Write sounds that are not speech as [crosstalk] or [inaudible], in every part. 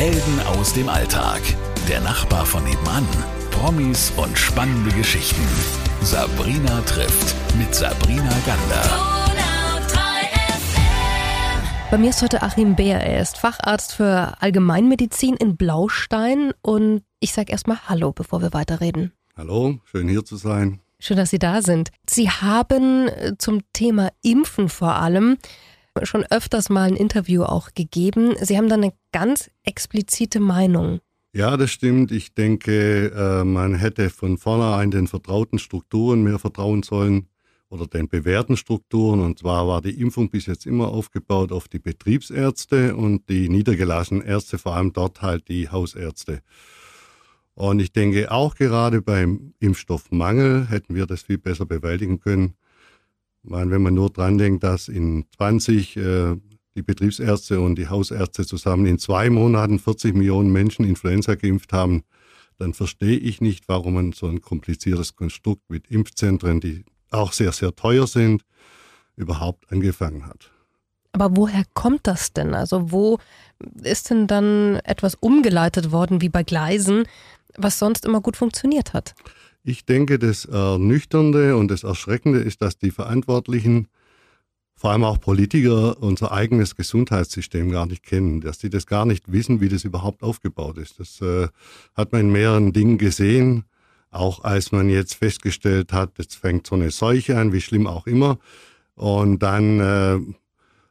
Helden aus dem Alltag. Der Nachbar von nebenan. Promis und spannende Geschichten. Sabrina trifft mit Sabrina Gander. Bei mir ist heute Achim Beer. Er ist Facharzt für Allgemeinmedizin in Blaustein und ich sage erstmal Hallo, bevor wir weiterreden. Hallo, schön hier zu sein. Schön, dass Sie da sind. Sie haben zum Thema Impfen vor allem schon öfters mal ein Interview auch gegeben. Sie haben da eine ganz explizite Meinung. Ja, das stimmt. Ich denke, äh, man hätte von vornherein den vertrauten Strukturen mehr vertrauen sollen oder den bewährten Strukturen. Und zwar war die Impfung bis jetzt immer aufgebaut auf die Betriebsärzte und die niedergelassenen Ärzte, vor allem dort halt die Hausärzte. Und ich denke, auch gerade beim Impfstoffmangel hätten wir das viel besser bewältigen können. Meine, wenn man nur dran denkt, dass in 20 äh, die Betriebsärzte und die Hausärzte zusammen in zwei Monaten 40 Millionen Menschen Influenza geimpft haben, dann verstehe ich nicht, warum man so ein kompliziertes Konstrukt mit Impfzentren, die auch sehr, sehr teuer sind, überhaupt angefangen hat. Aber woher kommt das denn? Also wo ist denn dann etwas umgeleitet worden wie bei Gleisen, was sonst immer gut funktioniert hat? Ich denke, das Ernüchternde und das Erschreckende ist, dass die Verantwortlichen, vor allem auch Politiker, unser eigenes Gesundheitssystem gar nicht kennen, dass sie das gar nicht wissen, wie das überhaupt aufgebaut ist. Das äh, hat man in mehreren Dingen gesehen. Auch als man jetzt festgestellt hat, jetzt fängt so eine Seuche an, wie schlimm auch immer. Und dann äh,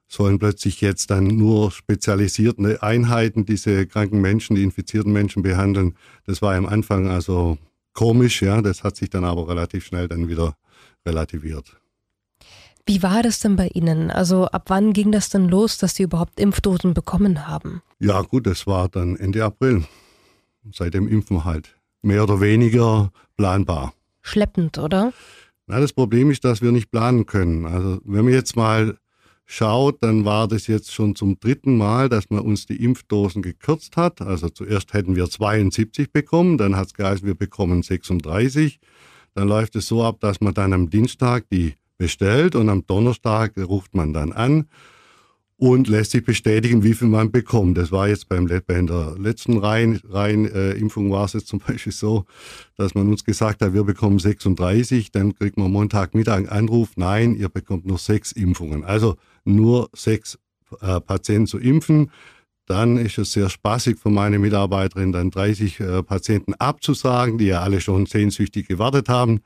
sollen plötzlich jetzt dann nur spezialisierte Einheiten diese kranken Menschen, die infizierten Menschen behandeln. Das war am Anfang also komisch, ja. Das hat sich dann aber relativ schnell dann wieder relativiert. Wie war das denn bei Ihnen? Also ab wann ging das denn los, dass Sie überhaupt Impfdosen bekommen haben? Ja gut, das war dann Ende April. Seit dem Impfen halt mehr oder weniger planbar. Schleppend, oder? Na, das Problem ist, dass wir nicht planen können. Also wenn man jetzt mal schaut, dann war das jetzt schon zum dritten Mal, dass man uns die Impfdosen gekürzt hat. Also zuerst hätten wir 72 bekommen, dann hat es geheißen, wir bekommen 36. Dann läuft es so ab, dass man dann am Dienstag die bestellt und am Donnerstag ruft man dann an und lässt sich bestätigen, wie viel man bekommt. Das war jetzt beim, bei der letzten Reihen, Reihen äh, war es jetzt zum [laughs] Beispiel so, dass man uns gesagt hat, wir bekommen 36, dann kriegt man Montagmittag einen Anruf, nein, ihr bekommt nur sechs Impfungen. Also nur sechs äh, Patienten zu impfen. Dann ist es sehr spaßig für meine Mitarbeiterin, dann 30 äh, Patienten abzusagen, die ja alle schon sehnsüchtig gewartet haben.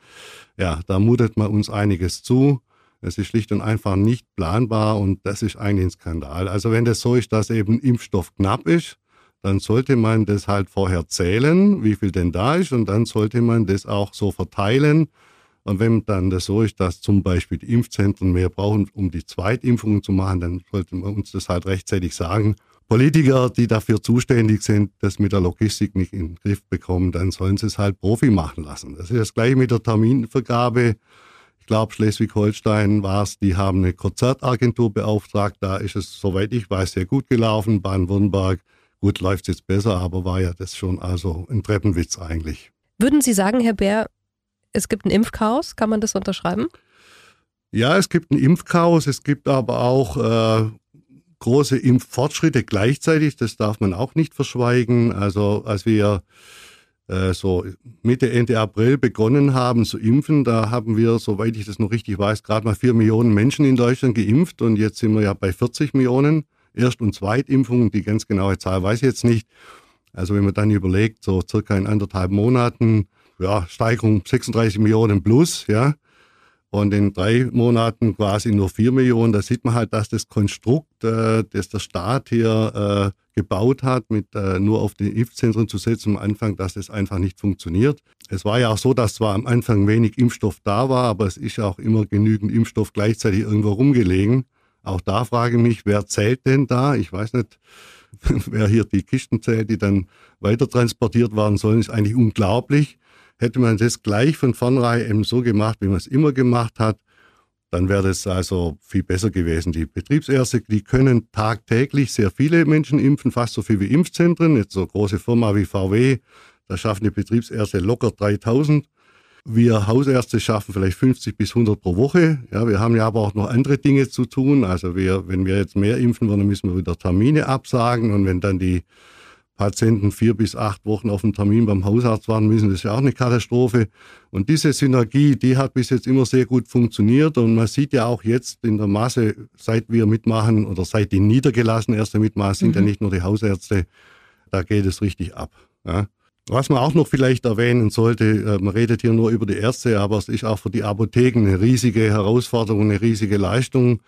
Ja, da mutet man uns einiges zu. Es ist schlicht und einfach nicht planbar und das ist eigentlich ein Skandal. Also wenn das so ist, dass eben Impfstoff knapp ist, dann sollte man das halt vorher zählen, wie viel denn da ist und dann sollte man das auch so verteilen. Und wenn dann das so ist, dass zum Beispiel die Impfzentren mehr brauchen, um die Zweitimpfungen zu machen, dann sollte man uns das halt rechtzeitig sagen. Politiker, die dafür zuständig sind, das mit der Logistik nicht in den Griff bekommen, dann sollen sie es halt Profi machen lassen. Das ist das gleiche mit der Terminvergabe. Ich glaube, Schleswig-Holstein war es, die haben eine Konzertagentur beauftragt. Da ist es, soweit ich weiß, sehr gut gelaufen. Baden-Württemberg, gut, läuft es jetzt besser, aber war ja das schon also ein Treppenwitz eigentlich. Würden Sie sagen, Herr Bär, es gibt ein Impfchaos? Kann man das unterschreiben? Ja, es gibt ein Impfchaos. Es gibt aber auch äh, große Impffortschritte gleichzeitig. Das darf man auch nicht verschweigen. Also als wir äh, so Mitte, Ende April begonnen haben zu impfen. Da haben wir, soweit ich das noch richtig weiß, gerade mal vier Millionen Menschen in Deutschland geimpft und jetzt sind wir ja bei 40 Millionen Erst- und Zweitimpfungen. Die ganz genaue Zahl weiß ich jetzt nicht. Also wenn man dann überlegt, so circa in anderthalb Monaten, ja, Steigerung 36 Millionen plus, ja, und in drei Monaten quasi nur vier Millionen. Da sieht man halt, dass das Konstrukt, äh, das der Staat hier äh, gebaut hat, mit äh, nur auf die Impfzentren zu setzen am Anfang, dass das einfach nicht funktioniert. Es war ja auch so, dass zwar am Anfang wenig Impfstoff da war, aber es ist ja auch immer genügend Impfstoff gleichzeitig irgendwo rumgelegen. Auch da frage ich mich, wer zählt denn da? Ich weiß nicht, [laughs] wer hier die Kisten zählt, die dann weiter transportiert werden sollen, ist eigentlich unglaublich. Hätte man das gleich von vornherein so gemacht, wie man es immer gemacht hat, dann wäre das also viel besser gewesen. Die Betriebsärzte, die können tagtäglich sehr viele Menschen impfen, fast so viel wie Impfzentren. Jetzt so eine große Firma wie VW, da schaffen die Betriebsärzte locker 3000. Wir Hausärzte schaffen vielleicht 50 bis 100 pro Woche. Ja, wir haben ja aber auch noch andere Dinge zu tun. Also wir, wenn wir jetzt mehr impfen wollen, müssen wir wieder Termine absagen. Und wenn dann die Patienten vier bis acht Wochen auf einen Termin beim Hausarzt warten müssen, das ist ja auch eine Katastrophe. Und diese Synergie, die hat bis jetzt immer sehr gut funktioniert. Und man sieht ja auch jetzt in der Masse, seit wir mitmachen oder seit die niedergelassenen Ärzte mitmachen, sind mhm. ja nicht nur die Hausärzte, da geht es richtig ab. Ja. Was man auch noch vielleicht erwähnen sollte, äh, man redet hier nur über die Ärzte, aber es ist auch für die Apotheken eine riesige Herausforderung, eine riesige Leistung.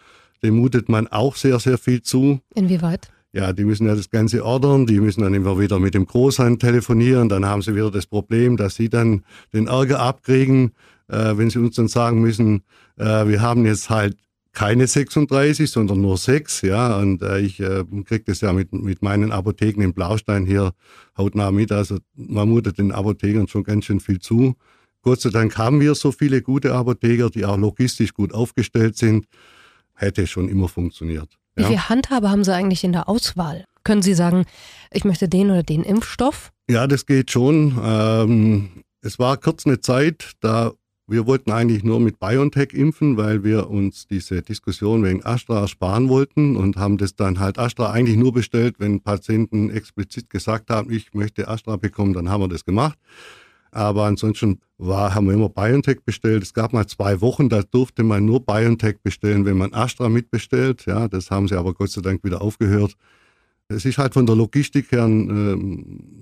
Dem mutet man auch sehr, sehr viel zu. Inwieweit? Ja, die müssen ja das Ganze ordern, die müssen dann immer wieder mit dem Großhand telefonieren, dann haben sie wieder das Problem, dass sie dann den Ärger abkriegen, äh, wenn sie uns dann sagen müssen, äh, wir haben jetzt halt keine 36, sondern nur sechs, ja, und äh, ich äh, kriege das ja mit, mit meinen Apotheken in Blaustein hier hautnah mit, also man mutet den Apothekern schon ganz schön viel zu. Gott sei Dank haben wir so viele gute Apotheker, die auch logistisch gut aufgestellt sind, hätte schon immer funktioniert. Wie ja. viele Handhabe haben Sie eigentlich in der Auswahl? Können Sie sagen, ich möchte den oder den Impfstoff? Ja, das geht schon. Ähm, es war kurz eine Zeit, da wir wollten eigentlich nur mit BioNTech impfen, weil wir uns diese Diskussion wegen Astra ersparen wollten und haben das dann halt Astra eigentlich nur bestellt, wenn Patienten explizit gesagt haben, ich möchte Astra bekommen, dann haben wir das gemacht. Aber ansonsten war, haben wir immer BioNTech bestellt. Es gab mal zwei Wochen, da durfte man nur BioNTech bestellen, wenn man Astra mitbestellt. Ja, das haben sie aber Gott sei Dank wieder aufgehört. Es ist halt von der Logistik her äh,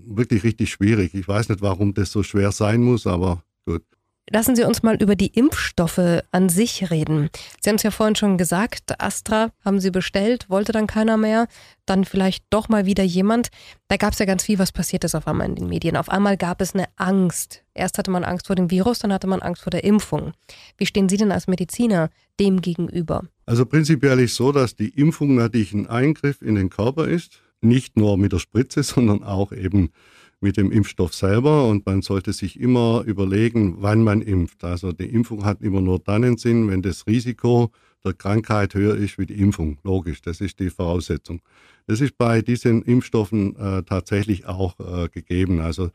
wirklich richtig schwierig. Ich weiß nicht, warum das so schwer sein muss, aber gut. Lassen Sie uns mal über die Impfstoffe an sich reden. Sie haben es ja vorhin schon gesagt, Astra haben Sie bestellt, wollte dann keiner mehr, dann vielleicht doch mal wieder jemand. Da gab es ja ganz viel, was passiert ist auf einmal in den Medien. Auf einmal gab es eine Angst. Erst hatte man Angst vor dem Virus, dann hatte man Angst vor der Impfung. Wie stehen Sie denn als Mediziner dem gegenüber? Also prinzipiell ist so, dass die Impfung natürlich ein Eingriff in den Körper ist. Nicht nur mit der Spritze, [laughs] sondern auch eben mit dem Impfstoff selber und man sollte sich immer überlegen, wann man impft. Also die Impfung hat immer nur dann einen Sinn, wenn das Risiko der Krankheit höher ist wie die Impfung. Logisch, das ist die Voraussetzung. Das ist bei diesen Impfstoffen äh, tatsächlich auch äh, gegeben. Also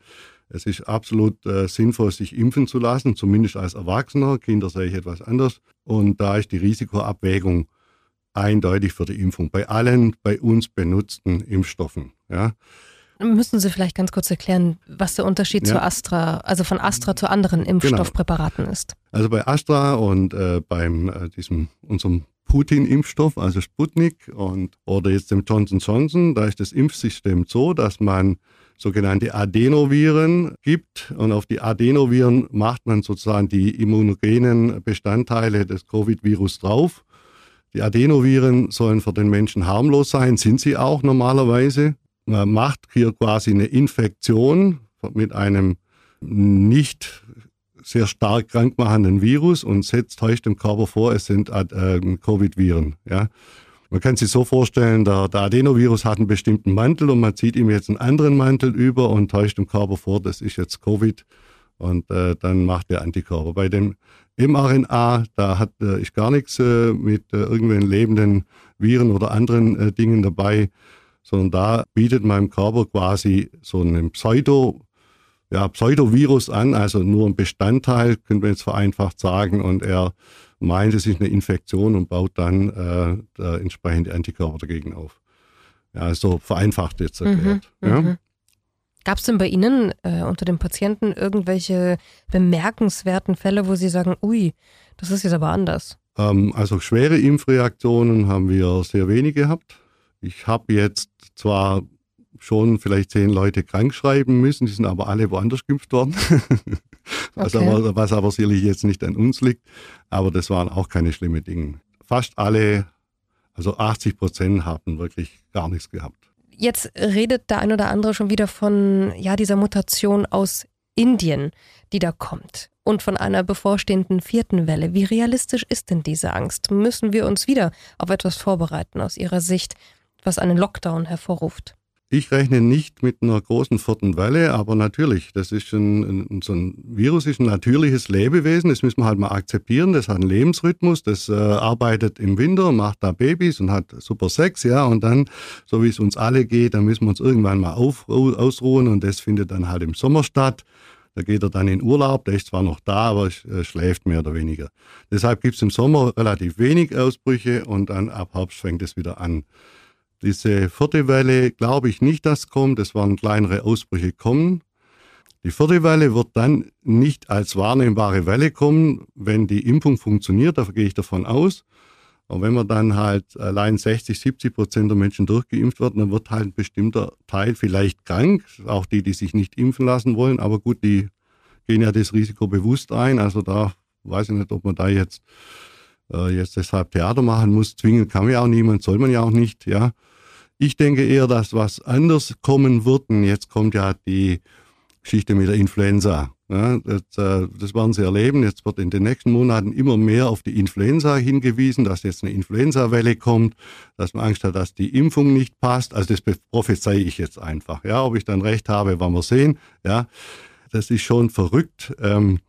es ist absolut äh, sinnvoll, sich impfen zu lassen, zumindest als Erwachsener. Kinder sehe ich etwas anders. Und da ist die Risikoabwägung eindeutig für die Impfung bei allen bei uns benutzten Impfstoffen. Ja. Müssen Sie vielleicht ganz kurz erklären, was der Unterschied ja. zu Astra, also von Astra zu anderen genau. Impfstoffpräparaten genau. ist? Also bei Astra und äh, beim äh, diesem unserem Putin-Impfstoff, also Sputnik und oder jetzt dem Johnson Johnson, da ist das Impfsystem so, dass man sogenannte Adenoviren gibt und auf die Adenoviren macht man sozusagen die immunogenen Bestandteile des Covid-Virus drauf. Die Adenoviren sollen für den Menschen harmlos sein, sind sie auch normalerweise. Man macht hier quasi eine Infektion mit einem nicht sehr stark krankmachenden Virus und setzt täuscht dem Körper vor, es sind äh, Covid-Viren. Ja. Man kann sich so vorstellen, der, der, Adenovirus hat einen bestimmten Mantel und man zieht ihm jetzt einen anderen Mantel über und täuscht dem Körper vor, das ist jetzt Covid und äh, dann macht der Antikörper. Bei dem mRNA, da hat äh, ich gar nichts äh, mit äh, irgendwelchen lebenden Viren oder anderen äh, Dingen dabei sondern da bietet meinem Körper quasi so einen Pseudo, ja, Pseudovirus an, also nur ein Bestandteil, können wir jetzt vereinfacht sagen, und er meint, es ist eine Infektion und baut dann äh, entsprechende Antikörper dagegen auf. Ja, so vereinfacht jetzt erklärt. Mhm, ja. Mhm. Gab es denn bei Ihnen äh, unter den Patienten irgendwelche bemerkenswerten Fälle, wo Sie sagen, ui, das ist jetzt aber anders? Ähm, also schwere Impfreaktionen haben wir sehr wenig gehabt. Ich habe jetzt zwar schon vielleicht zehn Leute krank schreiben müssen, die sind aber alle woanders geimpft worden. [laughs] was, okay. aber, was aber sicherlich jetzt nicht an uns liegt. Aber das waren auch keine schlimmen Dinge. Fast alle, also 80 Prozent haben wirklich gar nichts gehabt. Jetzt redet der ein oder andere schon wieder von ja, dieser Mutation aus Indien, die da kommt und von einer bevorstehenden vierten Welle. Wie realistisch ist denn diese Angst? Müssen wir uns wieder auf etwas vorbereiten aus Ihrer Sicht? Was einen Lockdown hervorruft? Ich rechne nicht mit einer großen vierten Welle, aber natürlich, das ist ein, ein, so ein Virus ist ein natürliches Lebewesen, das müssen wir halt mal akzeptieren, das hat einen Lebensrhythmus, das äh, arbeitet im Winter, macht da Babys und hat super Sex, ja, und dann, so wie es uns alle geht, dann müssen wir uns irgendwann mal auf, ausruhen und das findet dann halt im Sommer statt. Da geht er dann in Urlaub, der ist zwar noch da, aber äh, schläft mehr oder weniger. Deshalb gibt es im Sommer relativ wenig Ausbrüche und dann ab Herbst fängt es wieder an. Diese vierte Welle glaube ich nicht, dass kommt. Es werden kleinere Ausbrüche kommen. Die vierte Welle wird dann nicht als wahrnehmbare Welle kommen, wenn die Impfung funktioniert, da gehe ich davon aus. Und wenn man dann halt allein 60, 70 Prozent der Menschen durchgeimpft wird, dann wird halt ein bestimmter Teil vielleicht krank, auch die, die sich nicht impfen lassen wollen. Aber gut, die gehen ja das Risiko bewusst ein. Also da weiß ich nicht, ob man da jetzt, äh, jetzt deshalb Theater machen muss. Zwingen kann man ja auch niemand, soll man ja auch nicht, ja. Ich denke eher, dass was anders kommen wird. Und jetzt kommt ja die Geschichte mit der Influenza. Ja, das, äh, das werden Sie erleben. Jetzt wird in den nächsten Monaten immer mehr auf die Influenza hingewiesen, dass jetzt eine Influenza-Welle kommt, dass man Angst hat, dass die Impfung nicht passt. Also das prophezei ich jetzt einfach. Ja, ob ich dann recht habe, werden wir sehen. Ja, das ist schon verrückt. Ähm,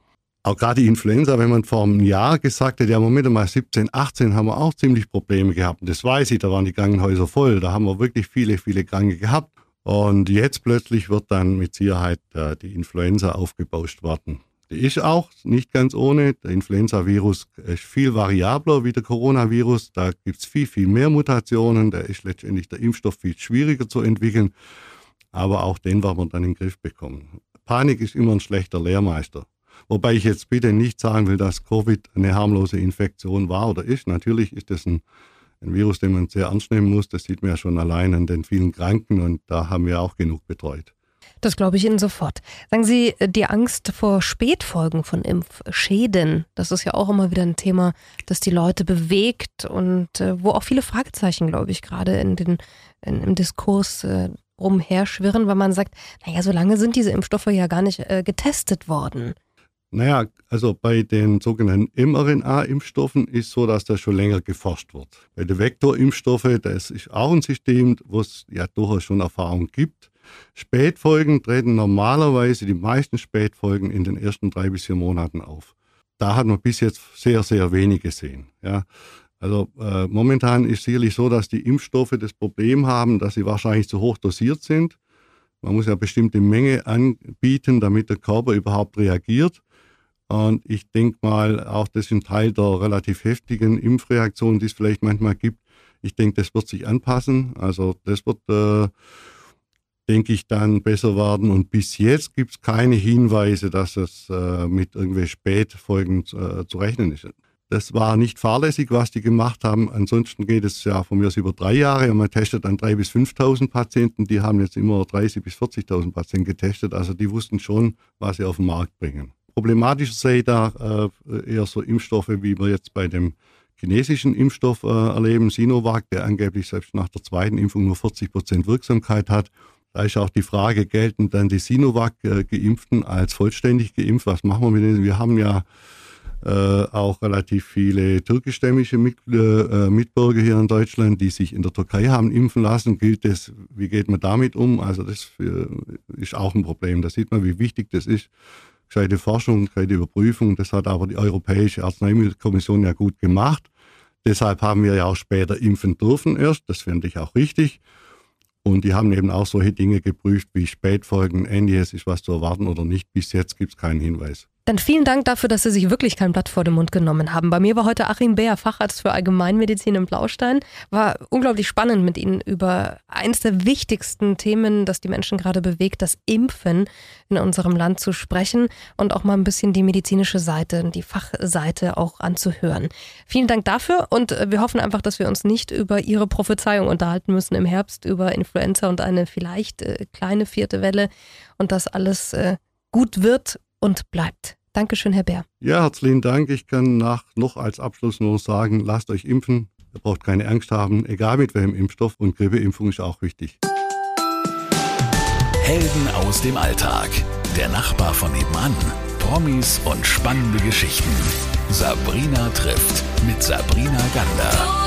auch gerade die Influenza, wenn man vor einem Jahr gesagt hätte, ja Moment mal, 17, 18 haben wir auch ziemlich Probleme gehabt. Und das weiß ich, da waren die Krankenhäuser voll. Da haben wir wirklich viele, viele Kranke gehabt. Und jetzt plötzlich wird dann mit Sicherheit äh, die Influenza aufgebauscht werden. Die ist auch nicht ganz ohne. Der Influenza-Virus ist viel variabler wie der Coronavirus. Da gibt es viel, viel mehr Mutationen. Da ist letztendlich der Impfstoff viel schwieriger zu entwickeln. Aber auch den werden wir dann in den Griff bekommen. Panik ist immer ein schlechter Lehrmeister. Wobei ich jetzt bitte nicht sagen will, dass Covid eine harmlose Infektion war oder ist. Natürlich ist es ein ein Virus, den man sehr ernst nehmen muss. Das sieht man ja schon allein an den vielen Kranken und da haben wir auch genug betreut. Das glaube ich Ihnen sofort. Sagen Sie, die Angst vor Spätfolgen von Impfschäden, das ist ja auch immer wieder ein Thema, das die Leute bewegt und äh, wo auch viele Fragezeichen, glaube ich, gerade in den, in, im Diskurs äh, rumherschwirren, weil man sagt, naja, so lange sind diese Impfstoffe ja gar nicht äh, getestet worden. Naja, also bei den sogenannten mRNA-Impfstoffen ist so, dass das schon länger geforscht wird. Bei den Vektorimpfstoffen, das ist auch ein System, wo es ja durchaus schon Erfahrung gibt. Spätfolgen treten normalerweise die meisten Spätfolgen in den ersten drei bis vier Monaten auf. Da hat man bis jetzt sehr, sehr wenig gesehen. Ja. Also äh, momentan ist sicherlich so, dass die Impfstoffe das Problem haben, dass sie wahrscheinlich zu hoch dosiert sind. Man muss ja bestimmte Menge anbieten, damit der Körper überhaupt reagiert. Und ich denke mal, auch das ist ein Teil der relativ heftigen Impfreaktion, die es vielleicht manchmal gibt. Ich denke, das wird sich anpassen. Also das wird, äh, denke ich, dann besser werden. Und bis jetzt gibt es keine Hinweise, dass es äh, mit irgendwelchen Spätfolgen äh, zu rechnen ist. Das war nicht fahrlässig, was die gemacht haben. Ansonsten geht es ja von mir aus über drei Jahre und man testet dann drei bis 5.000 Patienten. Die haben jetzt immer 30 bis 40.000 Patienten getestet. Also die wussten schon, was sie auf den Markt bringen. Problematisch sehe ich da äh, eher so Impfstoffe, wie wir jetzt bei dem chinesischen Impfstoff äh, erleben, Sinovac, der angeblich selbst nach der zweiten Impfung nur 40 Prozent Wirksamkeit hat. Da ist auch die Frage, gelten dann die Sinovac-Geimpften äh, als vollständig geimpft? Was machen wir mit denen? Wir haben ja äh, auch relativ viele türkischstämmige Mit, äh, Mitbürger hier in Deutschland, die sich in der Türkei haben impfen lassen. Gilt das, wie geht man damit um? Also das für, ist auch ein Problem. Da sieht man, wie wichtig das ist, gescheite Forschung, gescheite Überprüfung. Das hat aber die Europäische Arzneimittelkommission ja gut gemacht. Deshalb haben wir ja auch später impfen dürfen erst. Das finde ich auch richtig. Und die haben eben auch solche Dinge geprüft wie Spätfolgen, ähnliches ist was zu erwarten oder nicht. Bis jetzt gibt es keinen Hinweis. Dann vielen Dank dafür, dass Sie sich wirklich kein Blatt vor den Mund genommen haben. Bei mir war heute Achim Beer, Facharzt für Allgemeinmedizin im Blaustein. War unglaublich spannend mit Ihnen über eines der wichtigsten Themen, das die Menschen gerade bewegt, das Impfen in unserem Land zu sprechen und auch mal ein bisschen die medizinische Seite, die Fachseite auch anzuhören. Vielen Dank dafür und wir hoffen einfach, dass wir uns nicht über Ihre Prophezeiung unterhalten müssen im Herbst über Influenza und eine vielleicht äh, kleine vierte Welle und dass alles äh, gut wird und bleibt. Dankeschön, Herr Bär. Ja, herzlichen Dank. Ich kann nach, noch als Abschluss nur sagen, lasst euch impfen. Ihr braucht keine Angst haben, egal mit welchem Impfstoff. Und Grippeimpfung ist auch wichtig. Helden aus dem Alltag. Der Nachbar von nebenan. Promis und spannende Geschichten. Sabrina trifft mit Sabrina Gander.